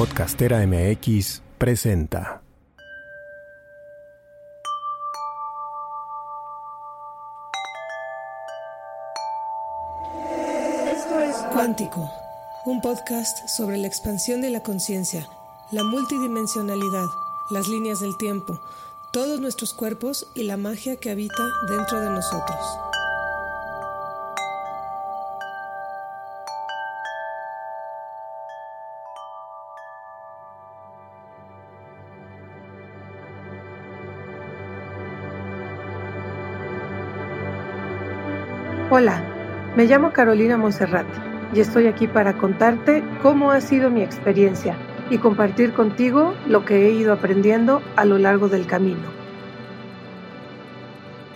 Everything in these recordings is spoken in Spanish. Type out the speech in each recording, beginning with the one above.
Podcastera MX presenta. Esto es Cuántico, un podcast sobre la expansión de la conciencia, la multidimensionalidad, las líneas del tiempo, todos nuestros cuerpos y la magia que habita dentro de nosotros. Hola, me llamo Carolina Monserrat y estoy aquí para contarte cómo ha sido mi experiencia y compartir contigo lo que he ido aprendiendo a lo largo del camino.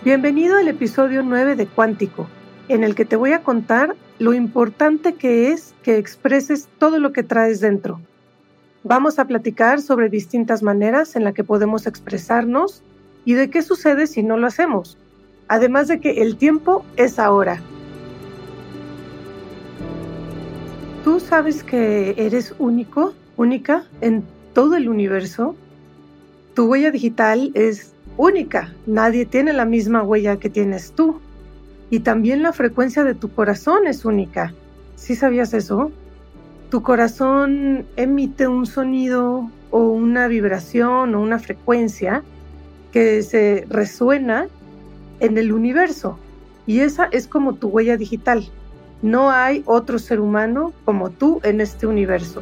Bienvenido al episodio 9 de Cuántico, en el que te voy a contar lo importante que es que expreses todo lo que traes dentro. Vamos a platicar sobre distintas maneras en las que podemos expresarnos y de qué sucede si no lo hacemos además de que el tiempo es ahora. ¿Tú sabes que eres único, única en todo el universo? Tu huella digital es única, nadie tiene la misma huella que tienes tú. Y también la frecuencia de tu corazón es única. ¿Sí sabías eso? Tu corazón emite un sonido o una vibración o una frecuencia que se resuena en el universo. Y esa es como tu huella digital. No hay otro ser humano como tú en este universo.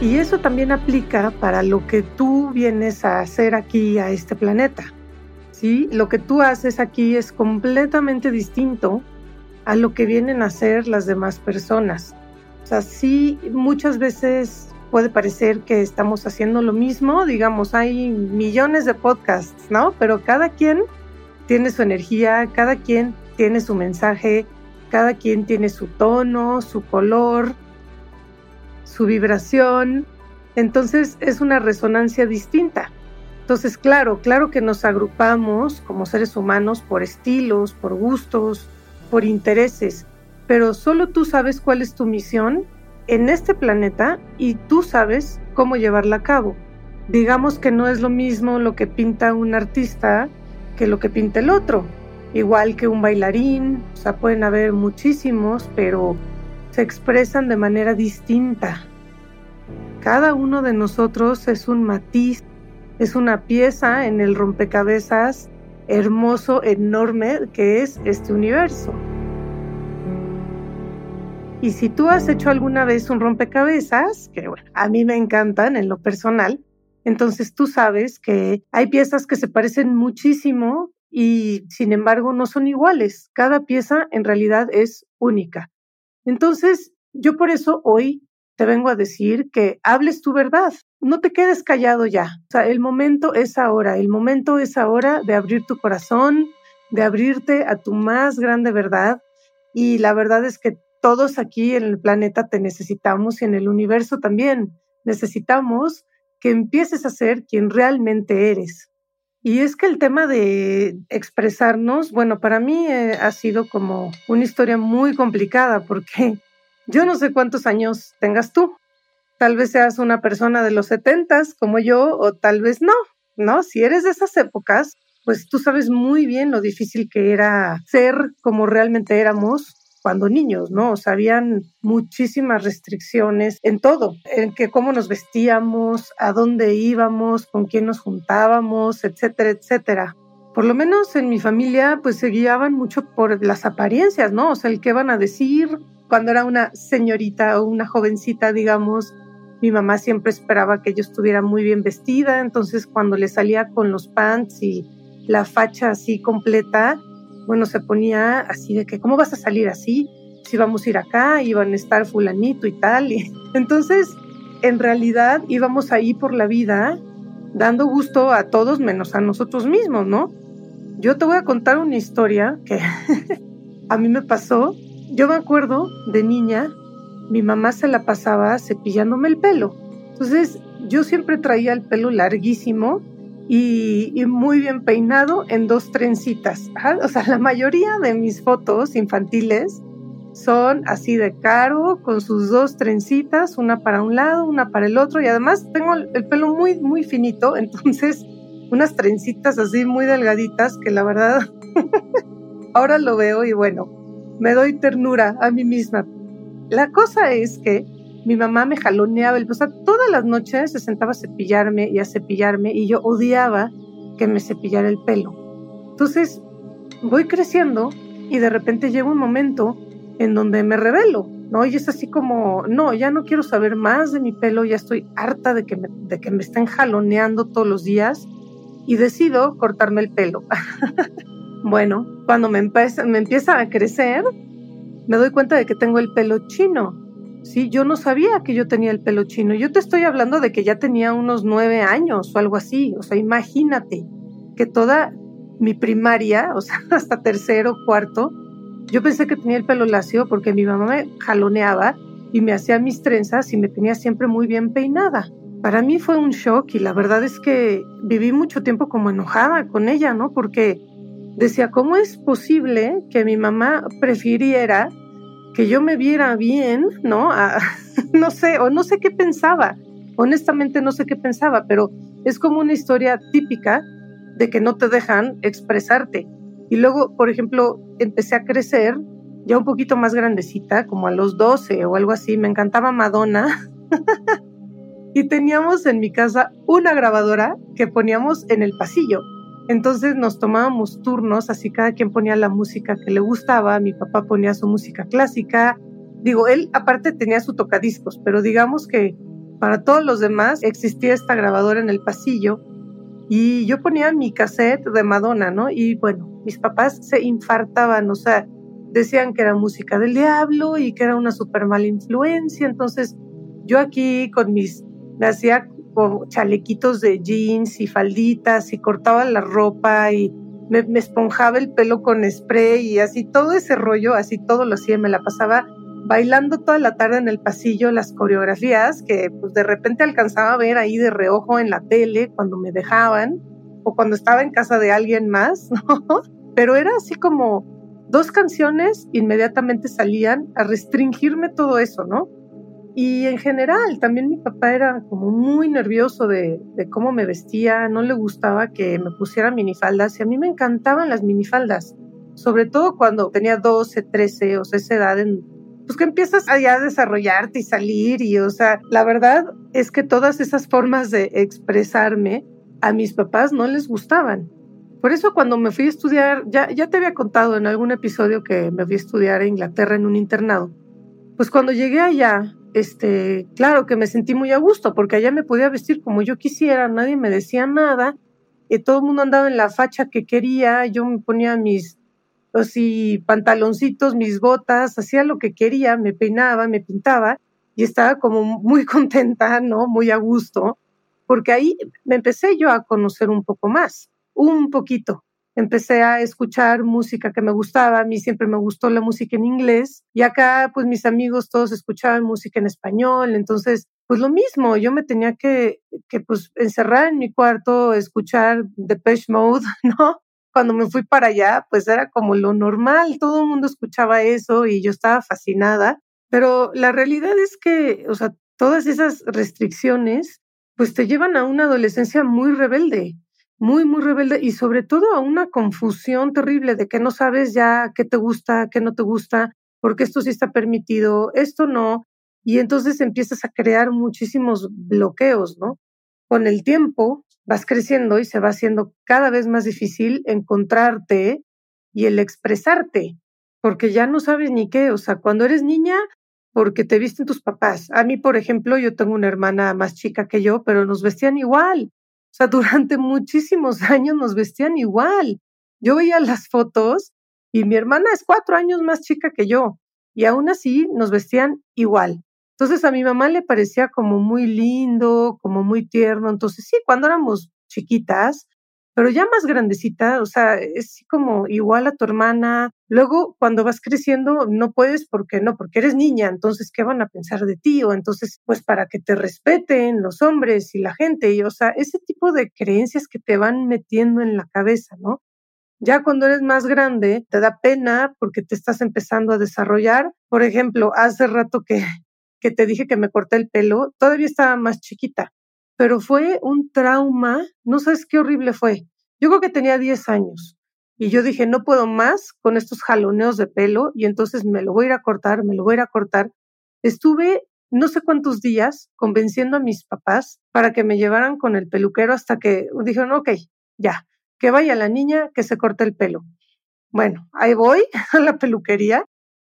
Y eso también aplica para lo que tú vienes a hacer aquí a este planeta. ¿Sí? Lo que tú haces aquí es completamente distinto a lo que vienen a hacer las demás personas. O sea, sí, muchas veces puede parecer que estamos haciendo lo mismo, digamos, hay millones de podcasts, ¿no? Pero cada quien tiene su energía, cada quien tiene su mensaje, cada quien tiene su tono, su color, su vibración, entonces es una resonancia distinta. Entonces, claro, claro que nos agrupamos como seres humanos por estilos, por gustos, por intereses, pero solo tú sabes cuál es tu misión en este planeta y tú sabes cómo llevarla a cabo. Digamos que no es lo mismo lo que pinta un artista que lo que pinta el otro. Igual que un bailarín, o sea, pueden haber muchísimos, pero se expresan de manera distinta. Cada uno de nosotros es un matiz, es una pieza en el rompecabezas hermoso, enorme que es este universo. Y si tú has hecho alguna vez un rompecabezas, que bueno, a mí me encantan en lo personal, entonces tú sabes que hay piezas que se parecen muchísimo y sin embargo no son iguales. Cada pieza en realidad es única. Entonces, yo por eso hoy te vengo a decir que hables tu verdad. No te quedes callado ya. O sea, el momento es ahora. El momento es ahora de abrir tu corazón, de abrirte a tu más grande verdad. Y la verdad es que todos aquí en el planeta te necesitamos y en el universo también. Necesitamos que empieces a ser quien realmente eres. Y es que el tema de expresarnos, bueno, para mí eh, ha sido como una historia muy complicada porque yo no sé cuántos años tengas tú. Tal vez seas una persona de los setentas como yo o tal vez no, ¿no? Si eres de esas épocas, pues tú sabes muy bien lo difícil que era ser como realmente éramos cuando niños, ¿no? O sea, habían muchísimas restricciones en todo, en que cómo nos vestíamos, a dónde íbamos, con quién nos juntábamos, etcétera, etcétera. Por lo menos en mi familia, pues se guiaban mucho por las apariencias, ¿no? O sea, el qué van a decir cuando era una señorita o una jovencita, digamos. Mi mamá siempre esperaba que yo estuviera muy bien vestida, entonces cuando le salía con los pants y la facha así completa, bueno, se ponía así de que, ¿cómo vas a salir así? Si vamos a ir acá, iban a estar fulanito y tal. Entonces, en realidad íbamos ahí por la vida dando gusto a todos menos a nosotros mismos, ¿no? Yo te voy a contar una historia que a mí me pasó. Yo me acuerdo de niña, mi mamá se la pasaba cepillándome el pelo. Entonces, yo siempre traía el pelo larguísimo y, muy bien peinado en dos trencitas. O sea, la mayoría de mis fotos infantiles son así de caro, con sus dos trencitas, una para un lado, una para el otro, y además tengo el pelo muy, muy finito, entonces unas trencitas así muy delgaditas que la verdad ahora lo veo y bueno, me doy ternura a mí misma. La cosa es que mi mamá me jaloneaba, o sea, todas las noches se sentaba a cepillarme y a cepillarme y yo odiaba que me cepillara el pelo. Entonces, voy creciendo y de repente llega un momento en donde me revelo, ¿no? Y es así como, no, ya no quiero saber más de mi pelo, ya estoy harta de que me, de que me estén jaloneando todos los días y decido cortarme el pelo. bueno, cuando me empieza, me empieza a crecer, me doy cuenta de que tengo el pelo chino. Sí, yo no sabía que yo tenía el pelo chino. Yo te estoy hablando de que ya tenía unos nueve años o algo así. O sea, imagínate que toda mi primaria, o sea, hasta tercero, cuarto, yo pensé que tenía el pelo lacio porque mi mamá me jaloneaba y me hacía mis trenzas y me tenía siempre muy bien peinada. Para mí fue un shock y la verdad es que viví mucho tiempo como enojada con ella, ¿no? Porque decía, ¿cómo es posible que mi mamá prefiriera que yo me viera bien, ¿no? no sé, o no sé qué pensaba. Honestamente no sé qué pensaba, pero es como una historia típica de que no te dejan expresarte. Y luego, por ejemplo, empecé a crecer, ya un poquito más grandecita, como a los 12 o algo así, me encantaba Madonna. y teníamos en mi casa una grabadora que poníamos en el pasillo. Entonces nos tomábamos turnos, así cada quien ponía la música que le gustaba, mi papá ponía su música clásica. Digo, él aparte tenía su tocadiscos, pero digamos que para todos los demás existía esta grabadora en el pasillo y yo ponía mi cassette de Madonna, ¿no? Y bueno, mis papás se infartaban, o sea, decían que era música del diablo y que era una súper mala influencia. Entonces, yo aquí con mis, me chalequitos de jeans y falditas y cortaba la ropa y me, esponjaba el pelo con spray y así todo ese rollo, así todo lo hacía, me la pasaba bailando toda la tarde en el pasillo las coreografías que pues de repente alcanzaba a ver ahí de reojo en la tele cuando me dejaban o cuando estaba en casa de alguien más. Pero era así como dos canciones inmediatamente salían a restringirme todo eso, ¿no? Y en general, también mi papá era como muy nervioso de, de, cómo me vestía, no le gustaba que me pusiera minifaldas y a mí me encantaban las minifaldas, sobre todo cuando tenía 12, 13, o sea, esa edad en, pues que empiezas allá a desarrollarte y salir y, o sea, la verdad es que todas esas formas de expresarme a mis papás no les gustaban. Por eso cuando me fui a estudiar, ya, ya te había contado en algún episodio que me fui a estudiar a Inglaterra en un internado, pues cuando llegué allá, este, claro que me sentí muy a gusto porque allá me podía vestir como yo quisiera, nadie me decía nada, y todo el mundo andaba en la facha que quería, yo me ponía mis así pantaloncitos, mis botas, hacía lo que quería, me peinaba, me pintaba y estaba como muy contenta, ¿no? Muy a gusto, porque ahí me empecé yo a conocer un poco más un poquito. Empecé a escuchar música que me gustaba, a mí siempre me gustó la música en inglés y acá pues mis amigos todos escuchaban música en español, entonces pues lo mismo, yo me tenía que, que pues encerrar en mi cuarto, escuchar Depeche Mode, ¿no? Cuando me fui para allá, pues era como lo normal, todo el mundo escuchaba eso y yo estaba fascinada, pero la realidad es que, o sea, todas esas restricciones pues te llevan a una adolescencia muy rebelde muy, muy rebelde y sobre todo a una confusión terrible de que no sabes ya qué te gusta, qué no te gusta, porque esto sí está permitido, esto no. Y entonces empiezas a crear muchísimos bloqueos, ¿no? Con el tiempo vas creciendo y se va haciendo cada vez más difícil encontrarte y el expresarte, porque ya no sabes ni qué. O sea, cuando eres niña, porque te visten tus papás. A mí, por ejemplo, yo tengo una hermana más chica que yo, pero nos vestían igual. O sea, durante muchísimos años nos vestían igual. Yo veía las fotos y mi hermana es cuatro años más chica que yo y aún así nos vestían igual. Entonces a mi mamá le parecía como muy lindo, como muy tierno. Entonces sí, cuando éramos chiquitas, pero ya más grandecita, o sea, es como igual a tu hermana. Luego, cuando vas creciendo, no puedes porque no, porque eres niña, entonces, ¿qué van a pensar de ti? O entonces, pues para que te respeten los hombres y la gente, y o sea, ese tipo de creencias que te van metiendo en la cabeza, ¿no? Ya cuando eres más grande, te da pena porque te estás empezando a desarrollar. Por ejemplo, hace rato que, que te dije que me corté el pelo, todavía estaba más chiquita, pero fue un trauma, no sabes qué horrible fue. Yo creo que tenía 10 años y yo dije, no puedo más con estos jaloneos de pelo y entonces me lo voy a ir a cortar, me lo voy a ir a cortar. Estuve no sé cuántos días convenciendo a mis papás para que me llevaran con el peluquero hasta que dijeron, ok, ya, que vaya la niña, que se corte el pelo. Bueno, ahí voy a la peluquería.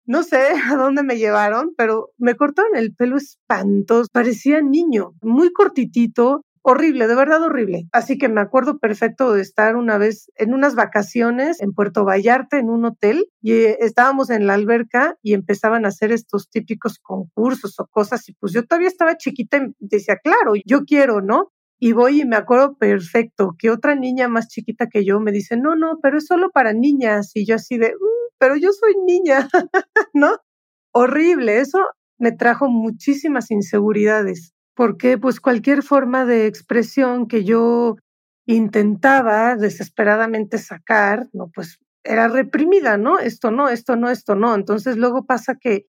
No sé a dónde me llevaron, pero me cortaron el pelo espantoso, parecía niño, muy cortitito, horrible, de verdad horrible. Así que me acuerdo perfecto de estar una vez en unas vacaciones en Puerto Vallarta en un hotel y eh, estábamos en la alberca y empezaban a hacer estos típicos concursos o cosas y pues yo todavía estaba chiquita y decía, claro, yo quiero, ¿no? Y voy y me acuerdo perfecto que otra niña más chiquita que yo me dice, no, no, pero es solo para niñas. Y yo así de, mm, pero yo soy niña, ¿no? Horrible, eso me trajo muchísimas inseguridades, porque pues cualquier forma de expresión que yo intentaba desesperadamente sacar, no, pues era reprimida, ¿no? Esto no, esto no, esto no. Entonces luego pasa que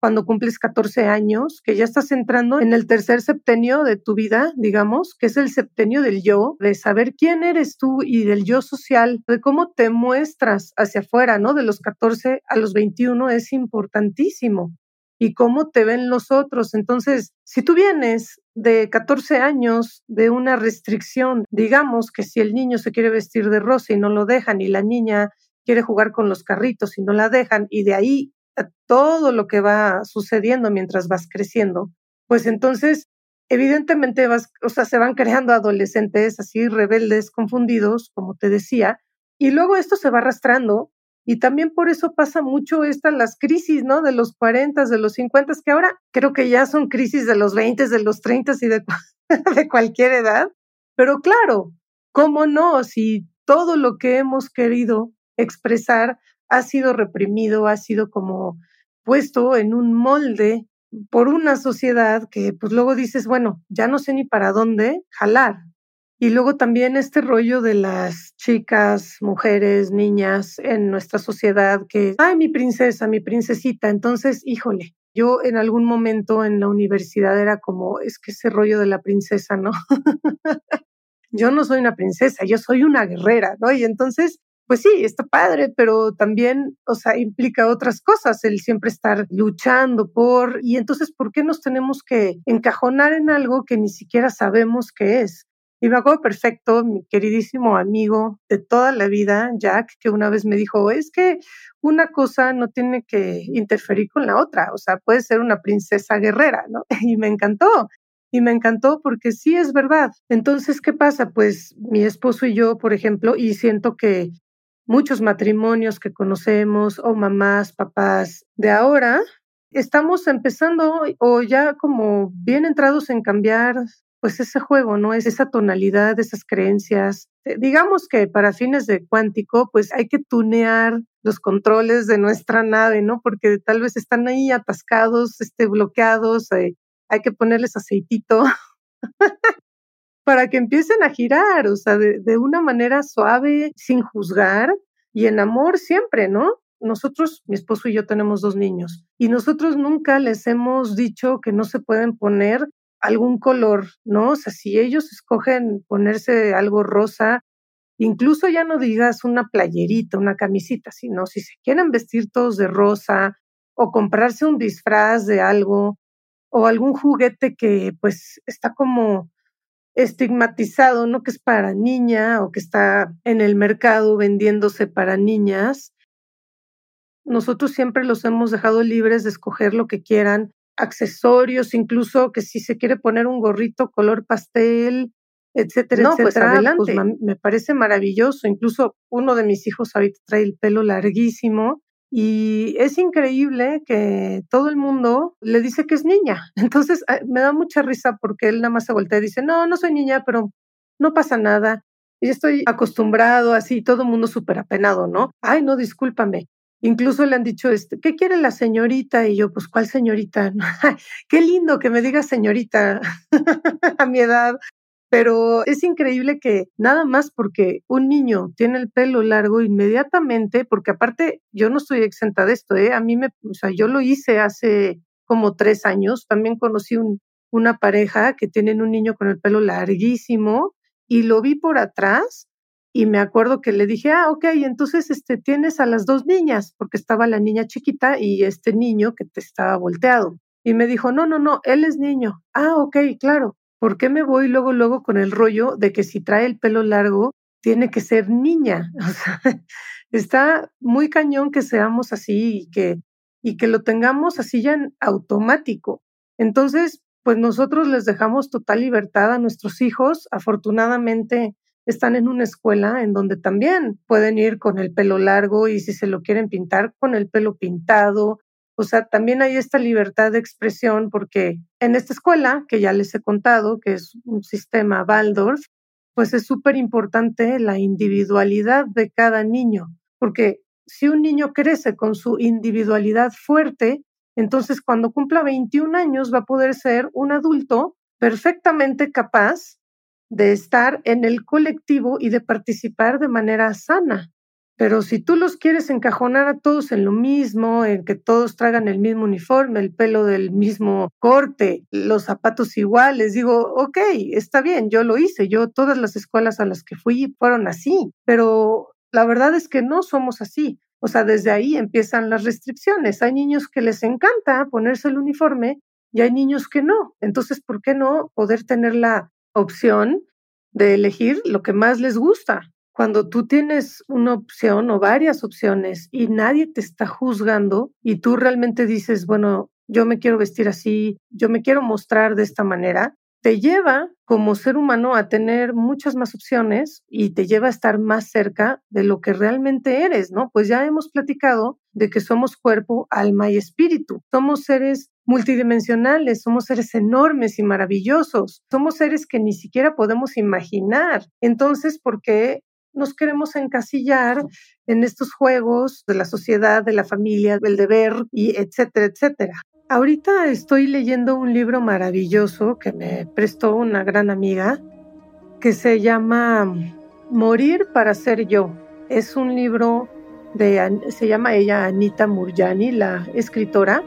cuando cumples 14 años, que ya estás entrando en el tercer septenio de tu vida, digamos, que es el septenio del yo, de saber quién eres tú y del yo social, de cómo te muestras hacia afuera, ¿no? De los 14 a los 21 es importantísimo y cómo te ven los otros. Entonces, si tú vienes de 14 años de una restricción, digamos que si el niño se quiere vestir de rosa y no lo dejan y la niña quiere jugar con los carritos y no la dejan y de ahí todo lo que va sucediendo mientras vas creciendo, pues entonces evidentemente vas, o sea, se van creando adolescentes así rebeldes, confundidos, como te decía, y luego esto se va arrastrando y también por eso pasa mucho estas las crisis, ¿no? De los 40, de los 50, que ahora creo que ya son crisis de los 20, de los 30 y de, de cualquier edad. Pero claro, ¿cómo no? Si todo lo que hemos querido expresar ha sido reprimido, ha sido como puesto en un molde por una sociedad que pues luego dices, bueno, ya no sé ni para dónde jalar. Y luego también este rollo de las chicas, mujeres, niñas en nuestra sociedad que, ay, mi princesa, mi princesita. Entonces, híjole, yo en algún momento en la universidad era como, es que ese rollo de la princesa, ¿no? yo no soy una princesa, yo soy una guerrera, ¿no? Y entonces pues sí, está padre, pero también, o sea, implica otras cosas, el siempre estar luchando por, y entonces, ¿por qué nos tenemos que encajonar en algo que ni siquiera sabemos qué es? Y me acuerdo perfecto, mi queridísimo amigo de toda la vida, Jack, que una vez me dijo, es que una cosa no tiene que interferir con la otra, o sea, puede ser una princesa guerrera, ¿no? Y me encantó. Y me encantó porque sí es verdad. Entonces, ¿qué pasa? Pues mi esposo y yo, por ejemplo, y siento que muchos matrimonios que conocemos o mamás, papás de ahora, estamos empezando o ya como bien entrados en cambiar pues ese juego, ¿no? Es esa tonalidad, esas creencias. Eh, digamos que para fines de cuántico, pues hay que tunear los controles de nuestra nave, ¿no? Porque tal vez están ahí atascados, este, bloqueados, eh, hay que ponerles aceitito para que empiecen a girar, o sea, de, de una manera suave, sin juzgar y en amor siempre, ¿no? Nosotros, mi esposo y yo tenemos dos niños y nosotros nunca les hemos dicho que no se pueden poner algún color, ¿no? O sea, si ellos escogen ponerse algo rosa, incluso ya no digas una playerita, una camisita, sino si se quieren vestir todos de rosa o comprarse un disfraz de algo o algún juguete que pues está como estigmatizado, ¿no? Que es para niña o que está en el mercado vendiéndose para niñas. Nosotros siempre los hemos dejado libres de escoger lo que quieran, accesorios, incluso que si se quiere poner un gorrito color pastel, etcétera, no, pues etcétera. Pues adelante. me parece maravilloso. Incluso uno de mis hijos ahorita trae el pelo larguísimo y es increíble que todo el mundo le dice que es niña. Entonces ah, me da mucha risa porque él nada más se voltea y dice, no, no soy niña, pero no pasa nada. Y estoy acostumbrado así, todo el mundo súper apenado, ¿no? Ay, no, discúlpame. Incluso le han dicho, este, ¿qué quiere la señorita? Y yo, pues, ¿cuál señorita? Qué lindo que me diga señorita a mi edad. Pero es increíble que nada más porque un niño tiene el pelo largo inmediatamente, porque aparte yo no estoy exenta de esto, ¿eh? a mí me, o sea, yo lo hice hace como tres años, también conocí un, una pareja que tienen un niño con el pelo larguísimo y lo vi por atrás y me acuerdo que le dije, ah, ok, entonces este, tienes a las dos niñas, porque estaba la niña chiquita y este niño que te estaba volteado. Y me dijo, no, no, no, él es niño. Ah, ok, claro. ¿Por qué me voy luego, luego con el rollo de que si trae el pelo largo, tiene que ser niña? Está muy cañón que seamos así y que, y que lo tengamos así ya en automático. Entonces, pues nosotros les dejamos total libertad a nuestros hijos. Afortunadamente están en una escuela en donde también pueden ir con el pelo largo y si se lo quieren pintar con el pelo pintado. O sea, también hay esta libertad de expresión porque en esta escuela, que ya les he contado, que es un sistema Waldorf, pues es súper importante la individualidad de cada niño, porque si un niño crece con su individualidad fuerte, entonces, cuando cumpla 21 años va a poder ser un adulto perfectamente capaz de estar en el colectivo y de participar de manera sana. Pero si tú los quieres encajonar a todos en lo mismo, en que todos traigan el mismo uniforme, el pelo del mismo corte, los zapatos iguales, digo, ok, está bien, yo lo hice, yo todas las escuelas a las que fui fueron así, pero la verdad es que no somos así. O sea, desde ahí empiezan las restricciones. Hay niños que les encanta ponerse el uniforme y hay niños que no. Entonces, ¿por qué no poder tener la opción de elegir lo que más les gusta? Cuando tú tienes una opción o varias opciones y nadie te está juzgando y tú realmente dices, bueno, yo me quiero vestir así, yo me quiero mostrar de esta manera, te lleva como ser humano a tener muchas más opciones y te lleva a estar más cerca de lo que realmente eres, ¿no? Pues ya hemos platicado de que somos cuerpo, alma y espíritu. Somos seres multidimensionales, somos seres enormes y maravillosos, somos seres que ni siquiera podemos imaginar. Entonces, ¿por qué nos queremos encasillar en estos juegos de la sociedad, de la familia, del deber y etcétera, etcétera? Ahorita estoy leyendo un libro maravilloso que me prestó una gran amiga que se llama Morir para ser yo. Es un libro de, se llama ella Anita Murjani, la escritora.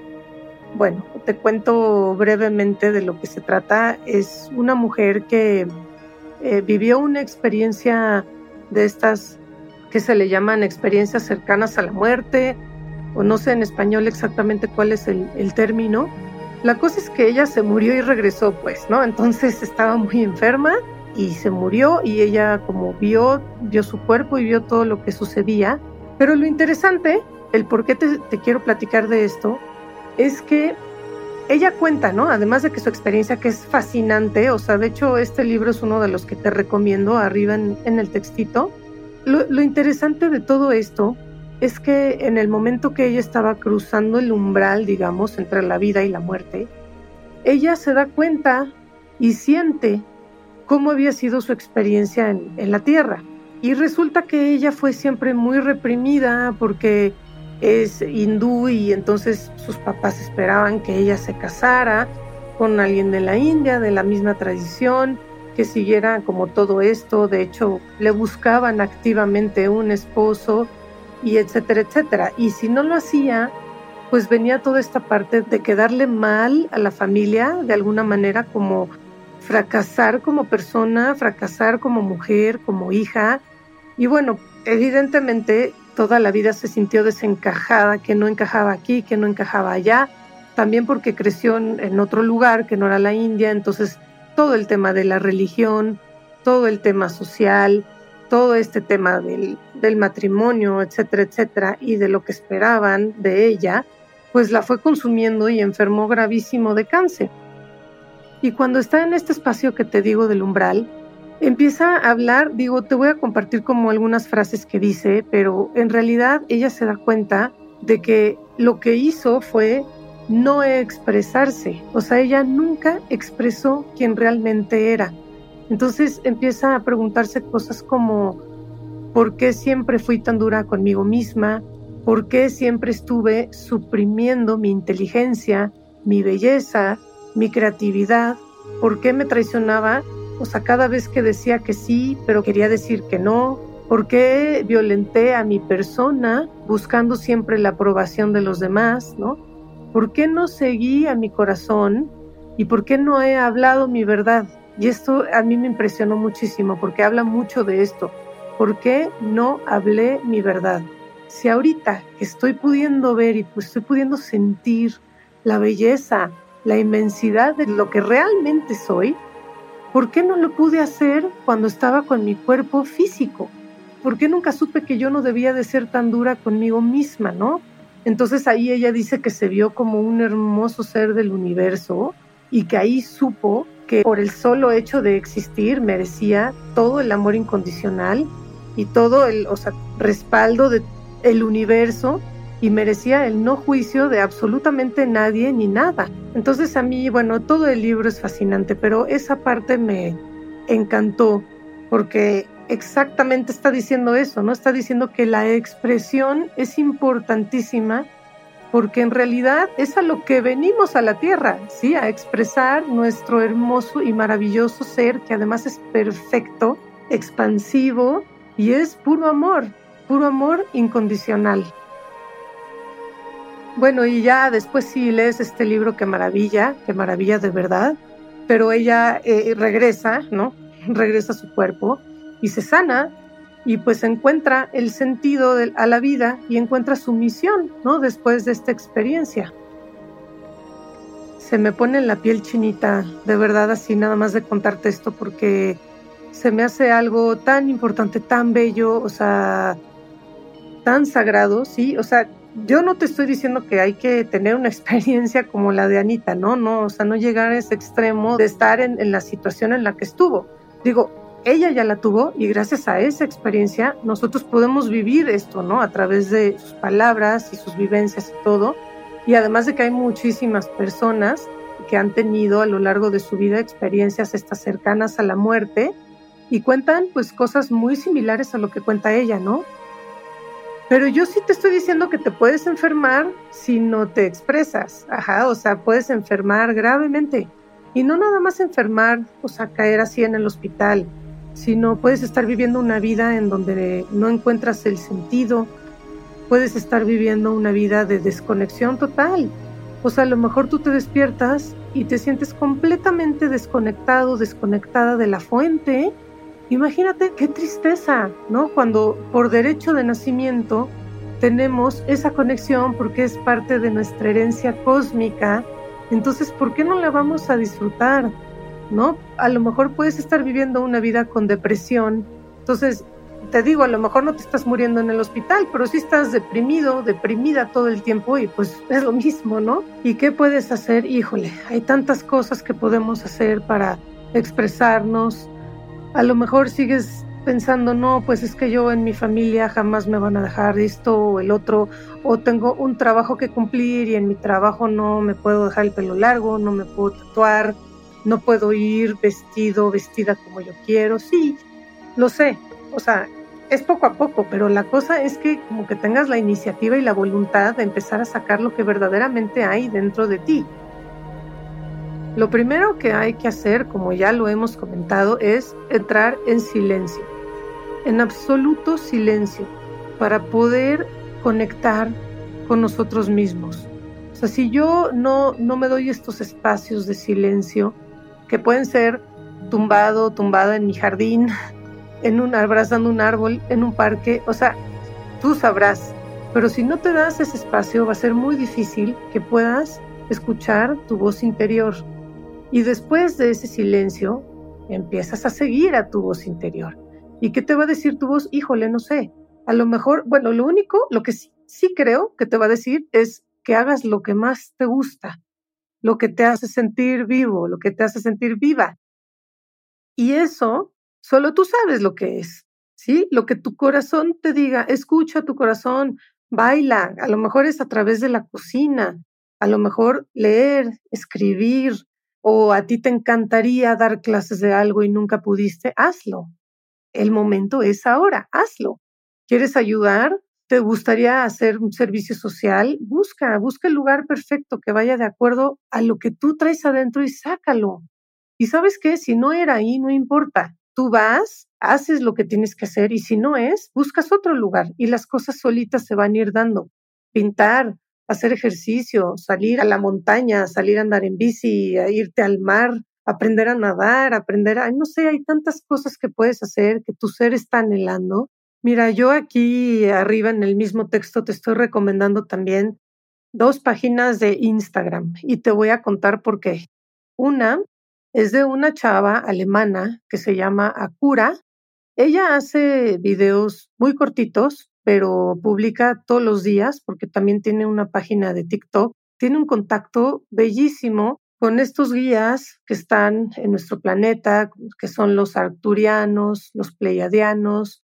Bueno, te cuento brevemente de lo que se trata. Es una mujer que eh, vivió una experiencia de estas que se le llaman experiencias cercanas a la muerte, o no sé en español exactamente cuál es el, término. La cosa es que ella se murió y regresó, pues, ¿no? Entonces estaba muy enferma y se murió y ella como vio, vio su cuerpo y vio todo lo que sucedía. Pero lo interesante, el por qué te, quiero platicar de esto, es que ella cuenta, ¿no? Además de que su experiencia que es fascinante, o sea, de hecho este libro es uno de los que te recomiendo arriba en, el textito. Lo interesante de todo esto es que en el momento que ella estaba cruzando el umbral, digamos, entre la vida y la muerte, ella se da cuenta y siente cómo había sido su experiencia en, la tierra. Y resulta que ella fue siempre muy reprimida porque es hindú y entonces sus papás esperaban que ella se casara con alguien de la India, de la misma tradición, que siguiera como todo esto. De hecho, le buscaban activamente un esposo y etcétera, etcétera. Y si no lo hacía, pues venía toda esta parte de quedarle mal a la familia, de alguna manera como fracasar como persona, fracasar como mujer, como hija. Y bueno, evidentemente toda la vida se sintió desencajada, que no encajaba aquí, que no encajaba allá, también porque creció en otro lugar que no era la India, entonces todo el tema de la religión, todo el tema social, todo este tema del, del, matrimonio, etcétera, etcétera, y de lo que esperaban de ella, pues la fue consumiendo y enfermó gravísimo de cáncer. Y cuando está en este espacio que te digo del umbral, empieza a hablar, digo, te voy a compartir como algunas frases que dice, pero en realidad ella se da cuenta de que lo que hizo fue no expresarse, o sea, ella nunca expresó quién realmente era entonces empieza a preguntarse cosas como, ¿por qué siempre fui tan dura conmigo misma? ¿Por qué siempre estuve suprimiendo mi inteligencia, mi belleza, mi creatividad? ¿Por qué me traicionaba O sea, cada vez que decía que sí, pero quería decir que no. ¿Por qué violenté a mi persona buscando siempre la aprobación de los demás, no? ¿Por qué no seguí a mi corazón y por qué no he hablado mi verdad? Y esto a mí me impresionó muchísimo porque habla mucho de esto. ¿Por qué no hablé mi verdad? Si ahorita estoy pudiendo ver y pues estoy pudiendo sentir la belleza, la inmensidad de lo que realmente soy, ¿por qué no lo pude hacer cuando estaba con mi cuerpo físico? ¿Por qué nunca supe que yo no debía de ser tan dura conmigo misma, no? Entonces ahí ella dice que se vio como un hermoso ser del universo y que ahí supo que por el solo hecho de existir merecía todo el amor incondicional y todo el respaldo del el universo y merecía el no juicio de absolutamente nadie ni nada. Entonces a mí, bueno, todo el libro es fascinante, pero esa parte me encantó porque exactamente está diciendo eso, ¿no? Está diciendo que la expresión es importantísima porque en realidad es a lo que venimos a la tierra, ¿sí? A expresar nuestro hermoso y maravilloso ser que además es perfecto, expansivo y es puro amor, puro amor incondicional. Bueno, y ya después sí lees este libro, qué maravilla, qué maravilla de verdad, pero ella eh, regresa, ¿no? Regresa a su cuerpo y se sana y pues encuentra el sentido a la vida y encuentra su misión, ¿no? Después de esta experiencia. Se me pone la piel chinita, de verdad, así nada más de contarte esto, porque se me hace algo tan importante, tan bello, o sea, tan sagrado, ¿sí? O sea, yo no te estoy diciendo que hay que tener una experiencia como la de Anita, no, no, o sea, no llegar a ese extremo de estar en la situación en la que estuvo. Digo, ella ya la tuvo y gracias a esa experiencia nosotros podemos vivir esto, ¿no? A través de sus palabras y sus vivencias y todo. Y además de que hay muchísimas personas que han tenido a lo largo de su vida experiencias estas cercanas a la muerte y cuentan pues cosas muy similares a lo que cuenta ella, ¿no? Pero yo sí te estoy diciendo que te puedes enfermar si no te expresas. Ajá, o sea, puedes enfermar gravemente. Y no nada más enfermar, o sea, caer así en el hospital, sino puedes estar viviendo una vida en donde no encuentras el sentido, puedes estar viviendo una vida de desconexión total. O sea, a lo mejor tú te despiertas y te sientes completamente desconectado, desconectada de la fuente Imagínate qué tristeza, ¿no? Cuando por derecho de nacimiento tenemos esa conexión porque es parte de nuestra herencia cósmica, entonces, ¿por qué no la vamos a disfrutar? ¿No? A lo mejor puedes estar viviendo una vida con depresión, entonces te digo, a lo mejor no te estás muriendo en el hospital, pero sí estás deprimido, deprimida todo el tiempo y pues es lo mismo, ¿no? ¿Y qué puedes hacer? Híjole, hay tantas cosas que podemos hacer para expresarnos, a lo mejor sigues pensando, no, pues es que yo en mi familia jamás me van a dejar esto o el otro, o tengo un trabajo que cumplir y en mi trabajo no me puedo dejar el pelo largo, no me puedo tatuar, no puedo ir vestido, vestida como yo quiero. Sí, lo sé, o sea, es poco a poco, pero la cosa es que como que tengas la iniciativa y la voluntad de empezar a sacar lo que verdaderamente hay dentro de ti. Lo primero que hay que hacer, como ya lo hemos comentado, es entrar en silencio, en absoluto silencio, para poder conectar con nosotros mismos. O sea, si yo no, no me doy estos espacios de silencio, que pueden ser tumbado, tumbada en mi jardín, en un, abrazando un árbol, en un parque, o sea, tú sabrás. Pero si no te das ese espacio, va a ser muy difícil que puedas escuchar tu voz interior. Y después de ese silencio, empiezas a seguir a tu voz interior. ¿Y qué te va a decir tu voz? Híjole, no sé. A lo mejor, bueno, lo único, lo que sí, sí creo que te va a decir es que hagas lo que más te gusta, lo que te hace sentir vivo, lo que te hace sentir viva. Y eso, solo tú sabes lo que es, ¿sí? Lo que tu corazón te diga, escucha tu corazón, baila, a lo mejor es a través de la cocina, a lo mejor leer, escribir, o a ti te encantaría dar clases de algo y nunca pudiste, hazlo. El momento es ahora, hazlo. ¿Quieres ayudar? ¿Te gustaría hacer un servicio social? Busca, busca el lugar perfecto que vaya de acuerdo a lo que tú traes adentro y sácalo. Y sabes qué, si no era ahí, no importa. Tú vas, haces lo que tienes que hacer y si no es, buscas otro lugar y las cosas solitas se van a ir dando. Pintar, hacer ejercicio, salir a la montaña, salir a andar en bici, a irte al mar, aprender a nadar, aprender a, no sé, hay tantas cosas que puedes hacer que tu ser está anhelando. Mira, yo aquí arriba en el mismo texto te estoy recomendando también dos páginas de Instagram y te voy a contar por qué. Una es de una chava alemana que se llama Akura. Ella hace videos muy cortitos, pero publica todos los días porque también tiene una página de TikTok. Tiene un contacto bellísimo con estos guías que están en nuestro planeta, que son los arcturianos, los pleiadianos,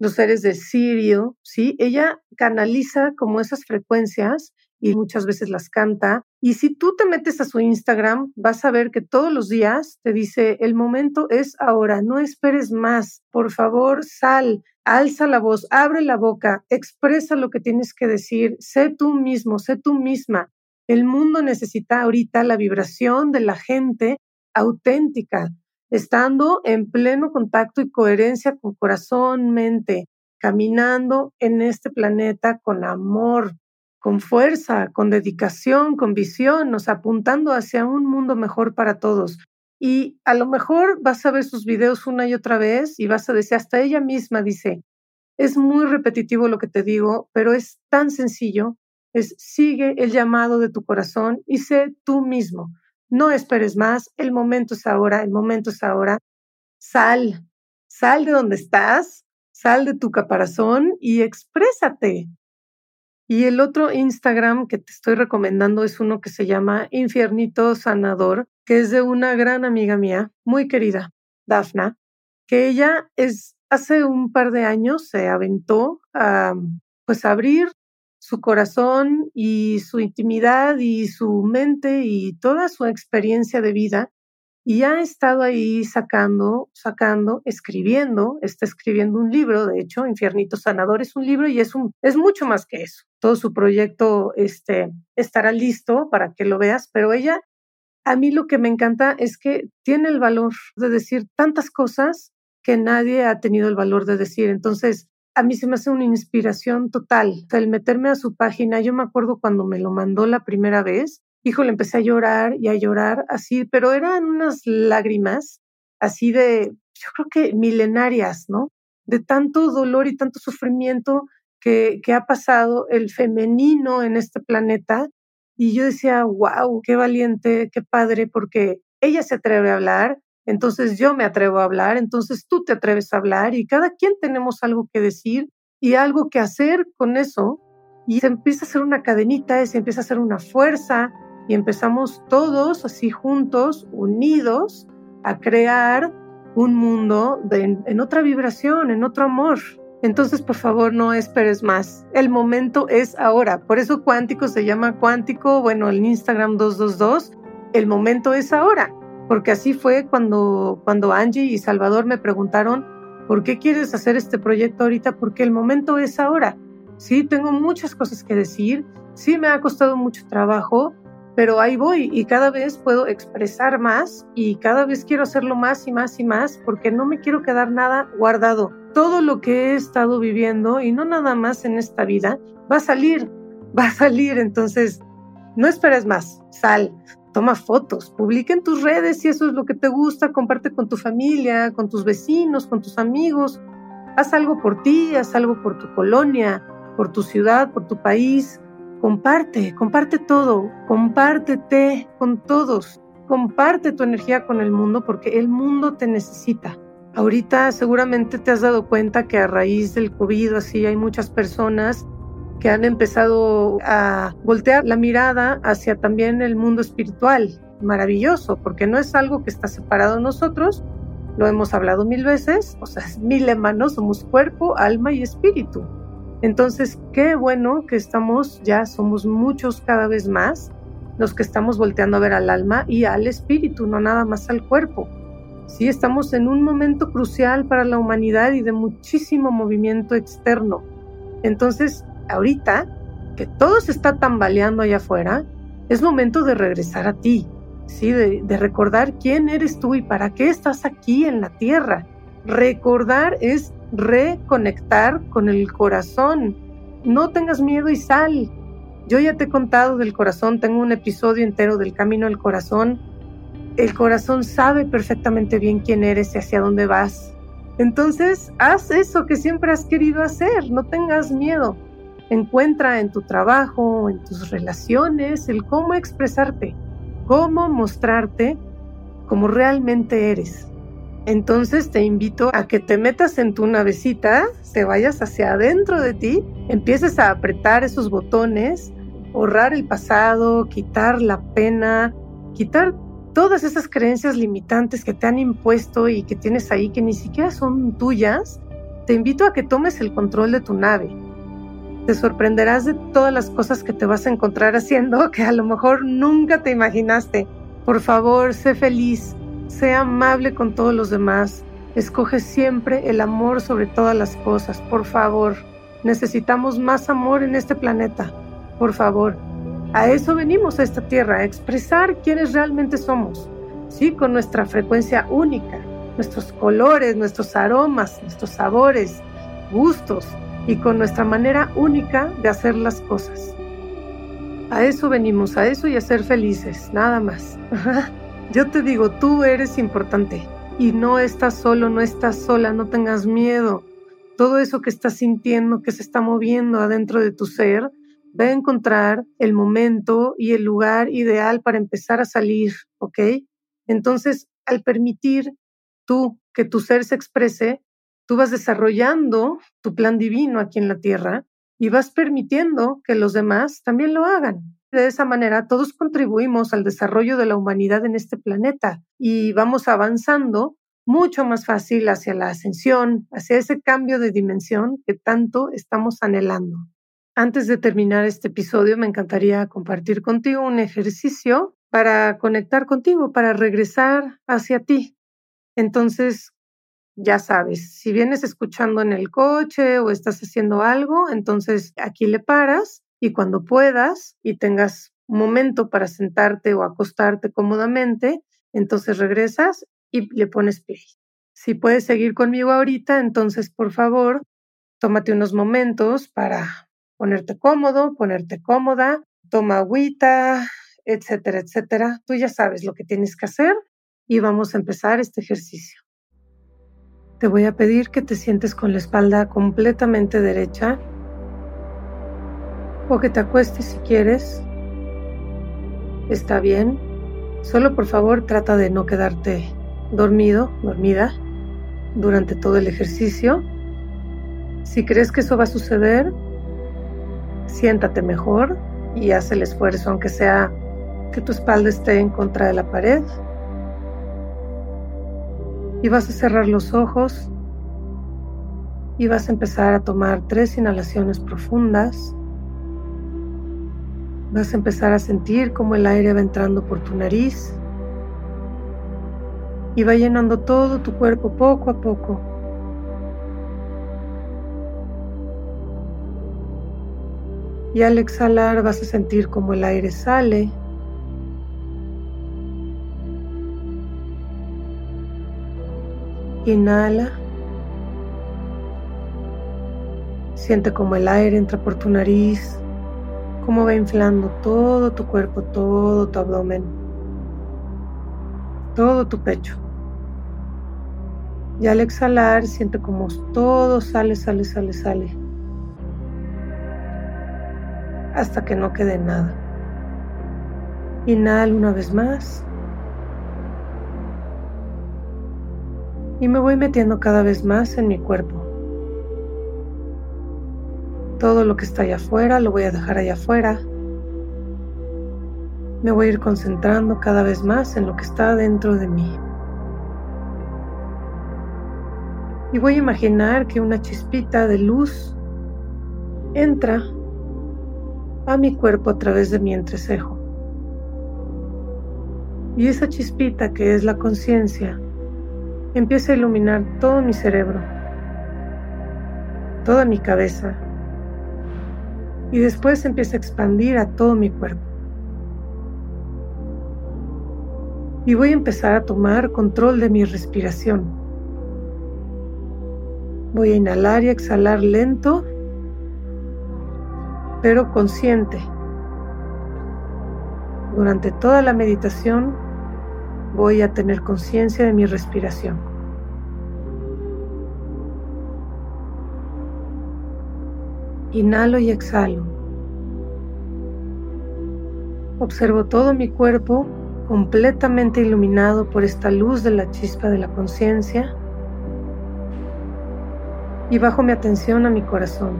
los seres de Sirio, ¿sí? Ella canaliza como esas frecuencias y muchas veces las canta. Y si tú te metes a su Instagram, vas a ver que todos los días te dice, el momento es ahora, no esperes más, por favor, sal, alza la voz, abre la boca, expresa lo que tienes que decir, sé tú mismo, sé tú misma. El mundo necesita ahorita la vibración de la gente auténtica, estando en pleno contacto y coherencia con corazón, mente, caminando en este planeta con amor, con fuerza, con dedicación, con visión, nos apuntando hacia un mundo mejor para todos. Y a lo mejor vas a ver sus videos una y otra vez y vas a decir, hasta ella misma dice, es muy repetitivo lo que te digo, pero es tan sencillo, es sigue el llamado de tu corazón y sé tú mismo. No esperes más, el momento es ahora, el momento es ahora. Sal, sal de donde estás, sal de tu caparazón y exprésate. Y el otro Instagram que te estoy recomendando es uno que se llama Infiernito Sanador, que es de una gran amiga mía, muy querida, Dafna, que ella es hace un par de años se aventó a pues abrir su corazón y su intimidad y su mente y toda su experiencia de vida y ha estado ahí sacando, sacando, escribiendo, está escribiendo un libro, de hecho, Infiernito Sanador es un libro y es, un, es mucho más que eso. Todo su proyecto este, estará listo para que lo veas, pero ella, a mí lo que me encanta es que tiene el valor de decir tantas cosas que nadie ha tenido el valor de decir. Entonces, a mí se me hace una inspiración total. el meterme a su página, yo me acuerdo cuando me lo mandó la primera vez, híjole, empecé a llorar y a llorar así, pero eran unas lágrimas así de, yo creo que milenarias, ¿no? De tanto dolor y tanto sufrimiento que, ha pasado el femenino en este planeta. Y yo decía, wow, qué valiente, qué padre, porque ella se atreve a hablar, entonces yo me atrevo a hablar, entonces tú te atreves a hablar y cada quien tenemos algo que decir y algo que hacer con eso. Y se empieza a hacer una cadenita, se empieza a hacer una fuerza y empezamos todos así juntos, unidos, a crear un mundo en otra vibración, en otro amor. Entonces, por favor, no esperes más. El momento es ahora. Por eso cuántico se llama cuántico, bueno, el Instagram 222. El momento es ahora. Porque así fue cuando, cuando Angie y Salvador me preguntaron, ¿por qué quieres hacer este proyecto ahorita? Porque el momento es ahora. Sí, tengo muchas cosas que decir. Sí, me ha costado mucho trabajo, pero ahí voy y cada vez puedo expresar más y cada vez quiero hacerlo más y más y más porque no me quiero quedar nada guardado. Todo lo que he estado viviendo y no nada más en esta vida va a salir, va a salir. Entonces, no esperes más, sal, toma fotos, publica en tus redes si eso es lo que te gusta, comparte con tu familia, con tus vecinos, con tus amigos. Haz algo por ti, haz algo por tu colonia, por tu ciudad, por tu país Comparte, comparte todo, compártete con todos, comparte tu energía con el mundo porque el mundo te necesita. Ahorita seguramente te has dado cuenta que a raíz del COVID así hay muchas personas que han empezado a voltear la mirada hacia también el mundo espiritual. Maravilloso, porque no es algo que está separado de nosotros, lo hemos hablado mil veces, o sea, mil hermanos, somos cuerpo, alma y espíritu. Entonces, qué bueno que estamos, ya somos muchos cada vez más los que estamos volteando a ver al alma y al espíritu, no nada más al cuerpo. Sí, estamos en un momento crucial para la humanidad y de muchísimo movimiento externo. Entonces, ahorita que todo se está tambaleando allá afuera, es momento de regresar a ti. ¿sí? De, de recordar quién eres tú y para qué estás aquí en la tierra. Recordar es reconectar con el corazón. No tengas miedo y sal. Yo ya te he contado del corazón, tengo un episodio entero del camino al corazón. El corazón sabe perfectamente bien quién eres y hacia dónde vas. Entonces, haz eso que siempre has querido hacer, no tengas miedo. Encuentra en tu trabajo, en tus relaciones, el cómo expresarte, cómo mostrarte como realmente eres. Entonces te invito a que te metas en tu navecita, te vayas hacia adentro de ti, empieces a apretar esos botones, borrar el pasado, quitar la pena, quitar todas esas creencias limitantes que te han impuesto y que tienes ahí que ni siquiera son tuyas. Te invito a que tomes el control de tu nave. Te sorprenderás de todas las cosas que te vas a encontrar haciendo que a lo mejor nunca te imaginaste. Por favor, sé feliz, sea amable con todos los demás. Escoge siempre el amor sobre todas las cosas. Por favor, necesitamos más amor en este planeta. Por favor, a eso venimos a esta tierra, a expresar quiénes realmente somos. Sí, con nuestra frecuencia única, nuestros colores, nuestros aromas, nuestros sabores, gustos y con nuestra manera única de hacer las cosas. A eso venimos, a eso y a ser felices, nada más. Yo te digo, tú eres importante y no estás solo, no estás sola, no tengas miedo. Todo eso que estás sintiendo, que se está moviendo adentro de tu ser, va a encontrar el momento y el lugar ideal para empezar a salir, ¿ok? Entonces, al permitir tú que tu ser se exprese, tú vas desarrollando tu plan divino aquí en la tierra y vas permitiendo que los demás también lo hagan. De esa manera, todos contribuimos al desarrollo de la humanidad en este planeta y vamos avanzando mucho más fácil hacia la ascensión, hacia ese cambio de dimensión que tanto estamos anhelando. Antes de terminar este episodio, me encantaría compartir contigo un ejercicio para conectar contigo, para regresar hacia ti. Entonces, ya sabes, si vienes escuchando en el coche o estás haciendo algo, entonces aquí le paras y cuando puedas y tengas un momento para sentarte o acostarte cómodamente, entonces regresas y le pones play. Si puedes seguir conmigo ahorita, entonces por favor, tómate unos momentos para ponerte cómodo, ponerte cómoda, toma agüita, etcétera, etcétera. Tú ya sabes lo que tienes que hacer y vamos a empezar este ejercicio. Te voy a pedir que te sientes con la espalda completamente derecha o que te acuestes si quieres. Está bien. Solo por favor trata de no quedarte dormido, dormida durante todo el ejercicio. Si crees que eso va a suceder, siéntate mejor y haz el esfuerzo, aunque sea que tu espalda esté en contra de la pared. Y vas a cerrar los ojos y vas a empezar a tomar tres inhalaciones profundas. Vas a empezar a sentir cómo el aire va entrando por tu nariz y va llenando todo tu cuerpo poco a poco. Y al exhalar vas a sentir cómo el aire sale. Inhala. Siente como el aire entra por tu nariz cómo va inflando todo tu cuerpo, todo tu abdomen, todo tu pecho. Y al exhalar, siente como todo sale, sale, sale, sale. Hasta que no quede nada. Inhala una vez más. Y me voy metiendo cada vez más en mi cuerpo. Todo lo que está allá afuera lo voy a dejar allá afuera. Me voy a ir concentrando cada vez más en lo que está dentro de mí. Y voy a imaginar que una chispita de luz entra a mi cuerpo a través de mi entrecejo. Y esa chispita que es la conciencia empieza a iluminar todo mi cerebro, toda mi cabeza, y después empieza a expandir a todo mi cuerpo. y voy a empezar a tomar control de mi respiración. Voy a inhalar y exhalar lento, pero consciente. Durante toda la meditación voy a tener conciencia de mi respiración. Inhalo y exhalo. Observo todo mi cuerpo completamente iluminado por esta luz de la chispa de la conciencia y bajo mi atención a mi corazón.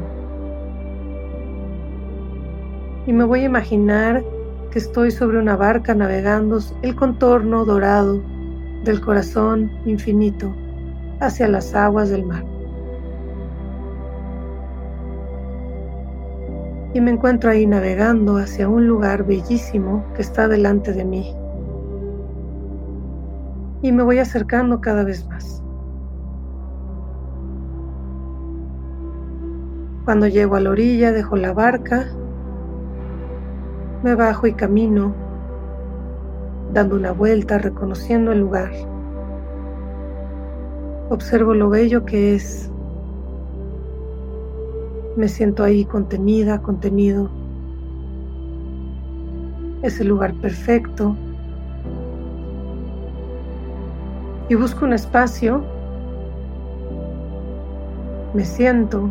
Y me voy a imaginar que estoy sobre una barca navegando el contorno dorado del corazón infinito hacia las aguas del mar. Y me encuentro ahí navegando hacia un lugar bellísimo que está delante de mí y me voy acercando cada vez más. Cuando llego a la orilla dejo la barca, me bajo y camino, dando una vuelta, reconociendo el lugar. Observo lo bello que es. Me siento ahí contenida, contenido. Es el lugar perfecto y busco un espacio, me siento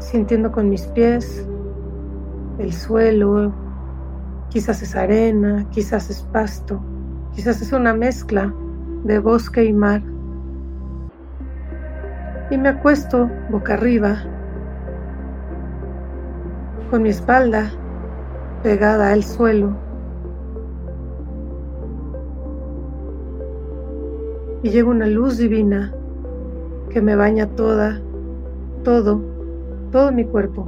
sintiendo con mis pies el suelo, quizás es arena, quizás es pasto, quizás es una mezcla de bosque y mar. Y me acuesto boca arriba, con mi espalda pegada al suelo. y llega una luz divina que me baña toda, todo, todo mi cuerpo,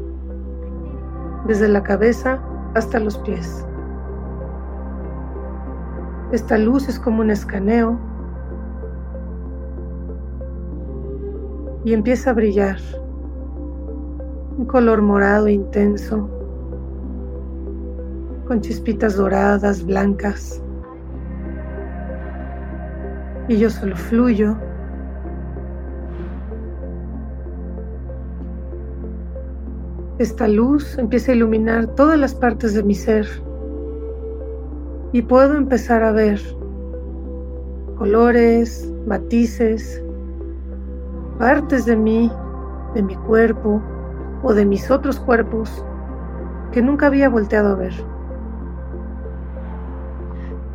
desde la cabeza hasta los pies. Esta luz es como un escaneo y empieza a brillar, un color morado intenso, con chispitas doradas, blancas y yo solo fluyo. Esta luz empieza a iluminar todas las partes de mi ser y puedo empezar a ver colores, matices, partes de mí, de mi cuerpo o de mis otros cuerpos que nunca había volteado a ver.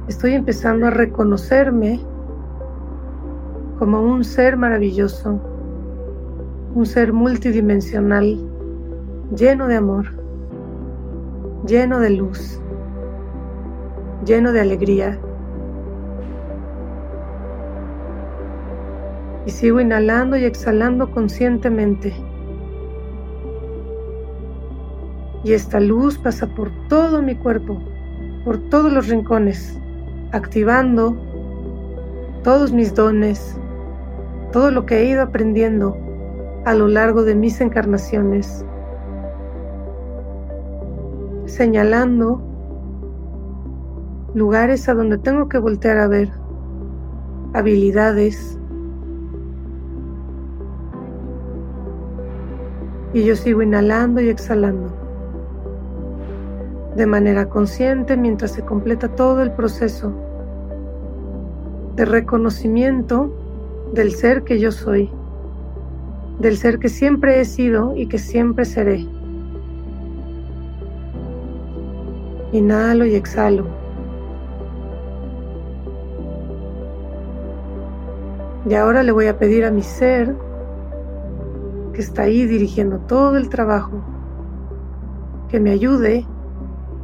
Estoy empezando a reconocerme como un ser maravilloso, un ser multidimensional, lleno de amor, lleno de luz, lleno de alegría. Y sigo inhalando y exhalando conscientemente. Y esta luz pasa por todo mi cuerpo, por todos los rincones, activando todos mis dones, todo lo que he ido aprendiendo a lo largo de mis encarnaciones, señalando lugares a donde tengo que voltear a ver, habilidades, y yo sigo inhalando y exhalando de manera consciente mientras se completa todo el proceso de reconocimiento del ser que yo soy, del ser que siempre he sido y que siempre seré. Inhalo y exhalo. Y ahora le voy a pedir a mi ser que está ahí dirigiendo todo el trabajo, que me ayude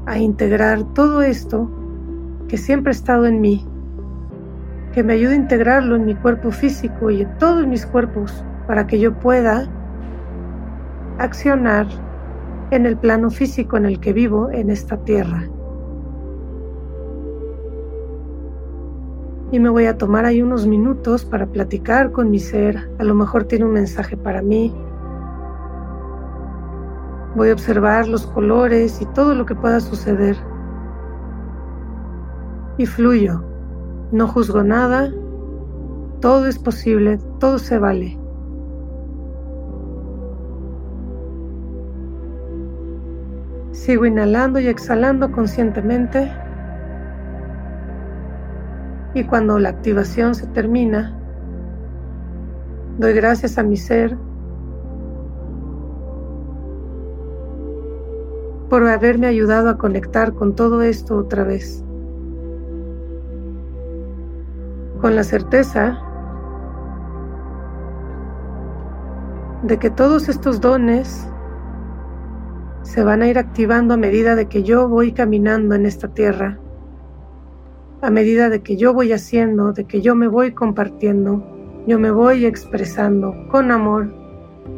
a integrar todo esto que siempre ha estado en mí que me ayude a integrarlo en mi cuerpo físico y en todos mis cuerpos para que yo pueda accionar en el plano físico en el que vivo en esta tierra. Y me voy a tomar ahí unos minutos para platicar con mi ser. A lo mejor tiene un mensaje para mí. Voy a observar los colores y todo lo que pueda suceder y fluyo. No juzgo nada, todo es posible, todo se vale. Sigo inhalando y exhalando conscientemente. Y cuando la activación se termina, doy gracias a mi ser por haberme ayudado a conectar con todo esto otra vez. Con la certeza de que todos estos dones se van a ir activando a medida de que yo voy caminando en esta tierra, a medida de que yo voy haciendo, de que yo me voy compartiendo, yo me voy expresando con amor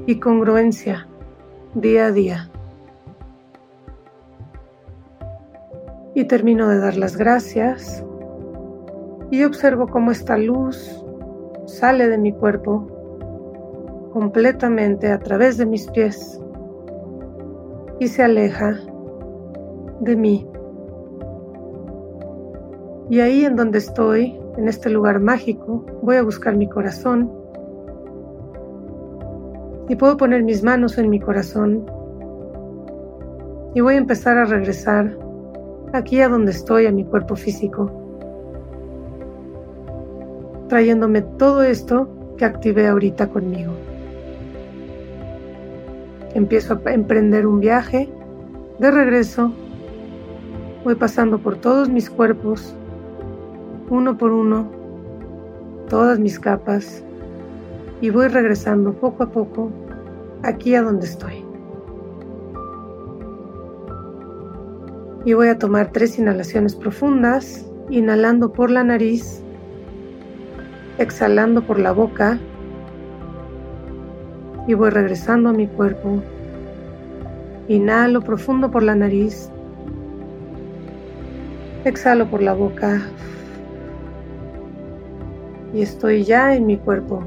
y congruencia día a día. Y termino de dar las gracias y observo cómo esta luz sale de mi cuerpo completamente a través de mis pies y se aleja de mí. Y ahí en donde estoy, en este lugar mágico, voy a buscar mi corazón y puedo poner mis manos en mi corazón y voy a empezar a regresar aquí a donde estoy, a mi cuerpo físico, trayéndome todo esto que activé ahorita conmigo. Empiezo a emprender un viaje de regreso. Voy pasando por todos mis cuerpos, uno por uno, todas mis capas, y voy regresando poco a poco aquí a donde estoy. Y voy a tomar tres inhalaciones profundas, inhalando por la nariz, exhalando por la boca y voy regresando a mi cuerpo. Inhalo profundo por la nariz. Exhalo por la boca. Y estoy ya en mi cuerpo.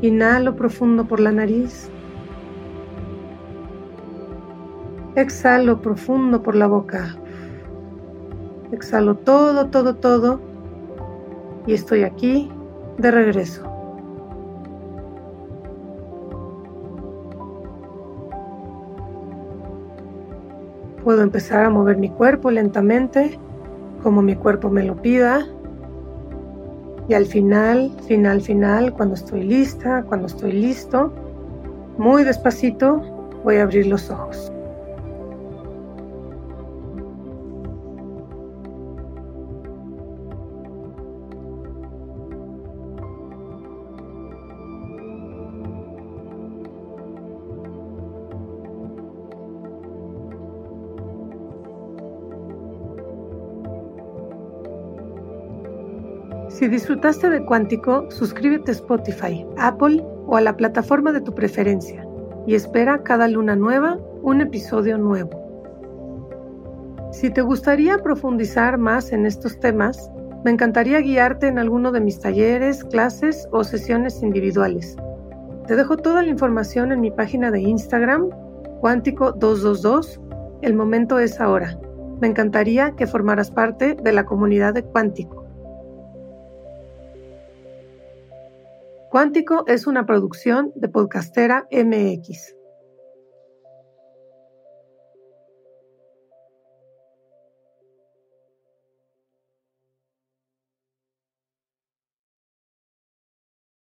Inhalo profundo por la nariz. Exhalo profundo por la boca. Exhalo todo, todo, todo. Y estoy aquí de regreso. Puedo empezar a mover mi cuerpo lentamente, como mi cuerpo me lo pida. Y al final, final, final, cuando estoy lista, cuando estoy listo, muy despacito voy a abrir los ojos. Si disfrutaste de Cuántico, suscríbete a Spotify, Apple o a la plataforma de tu preferencia y espera cada luna nueva un episodio nuevo. Si te gustaría profundizar más en estos temas, me encantaría guiarte en alguno de mis talleres, clases o sesiones individuales. Te dejo toda la información en mi página de Instagram, Cuántico222. El momento es ahora. Me encantaría que formaras parte de la comunidad de Cuántico. Cuántico es una producción de Podcastera MX.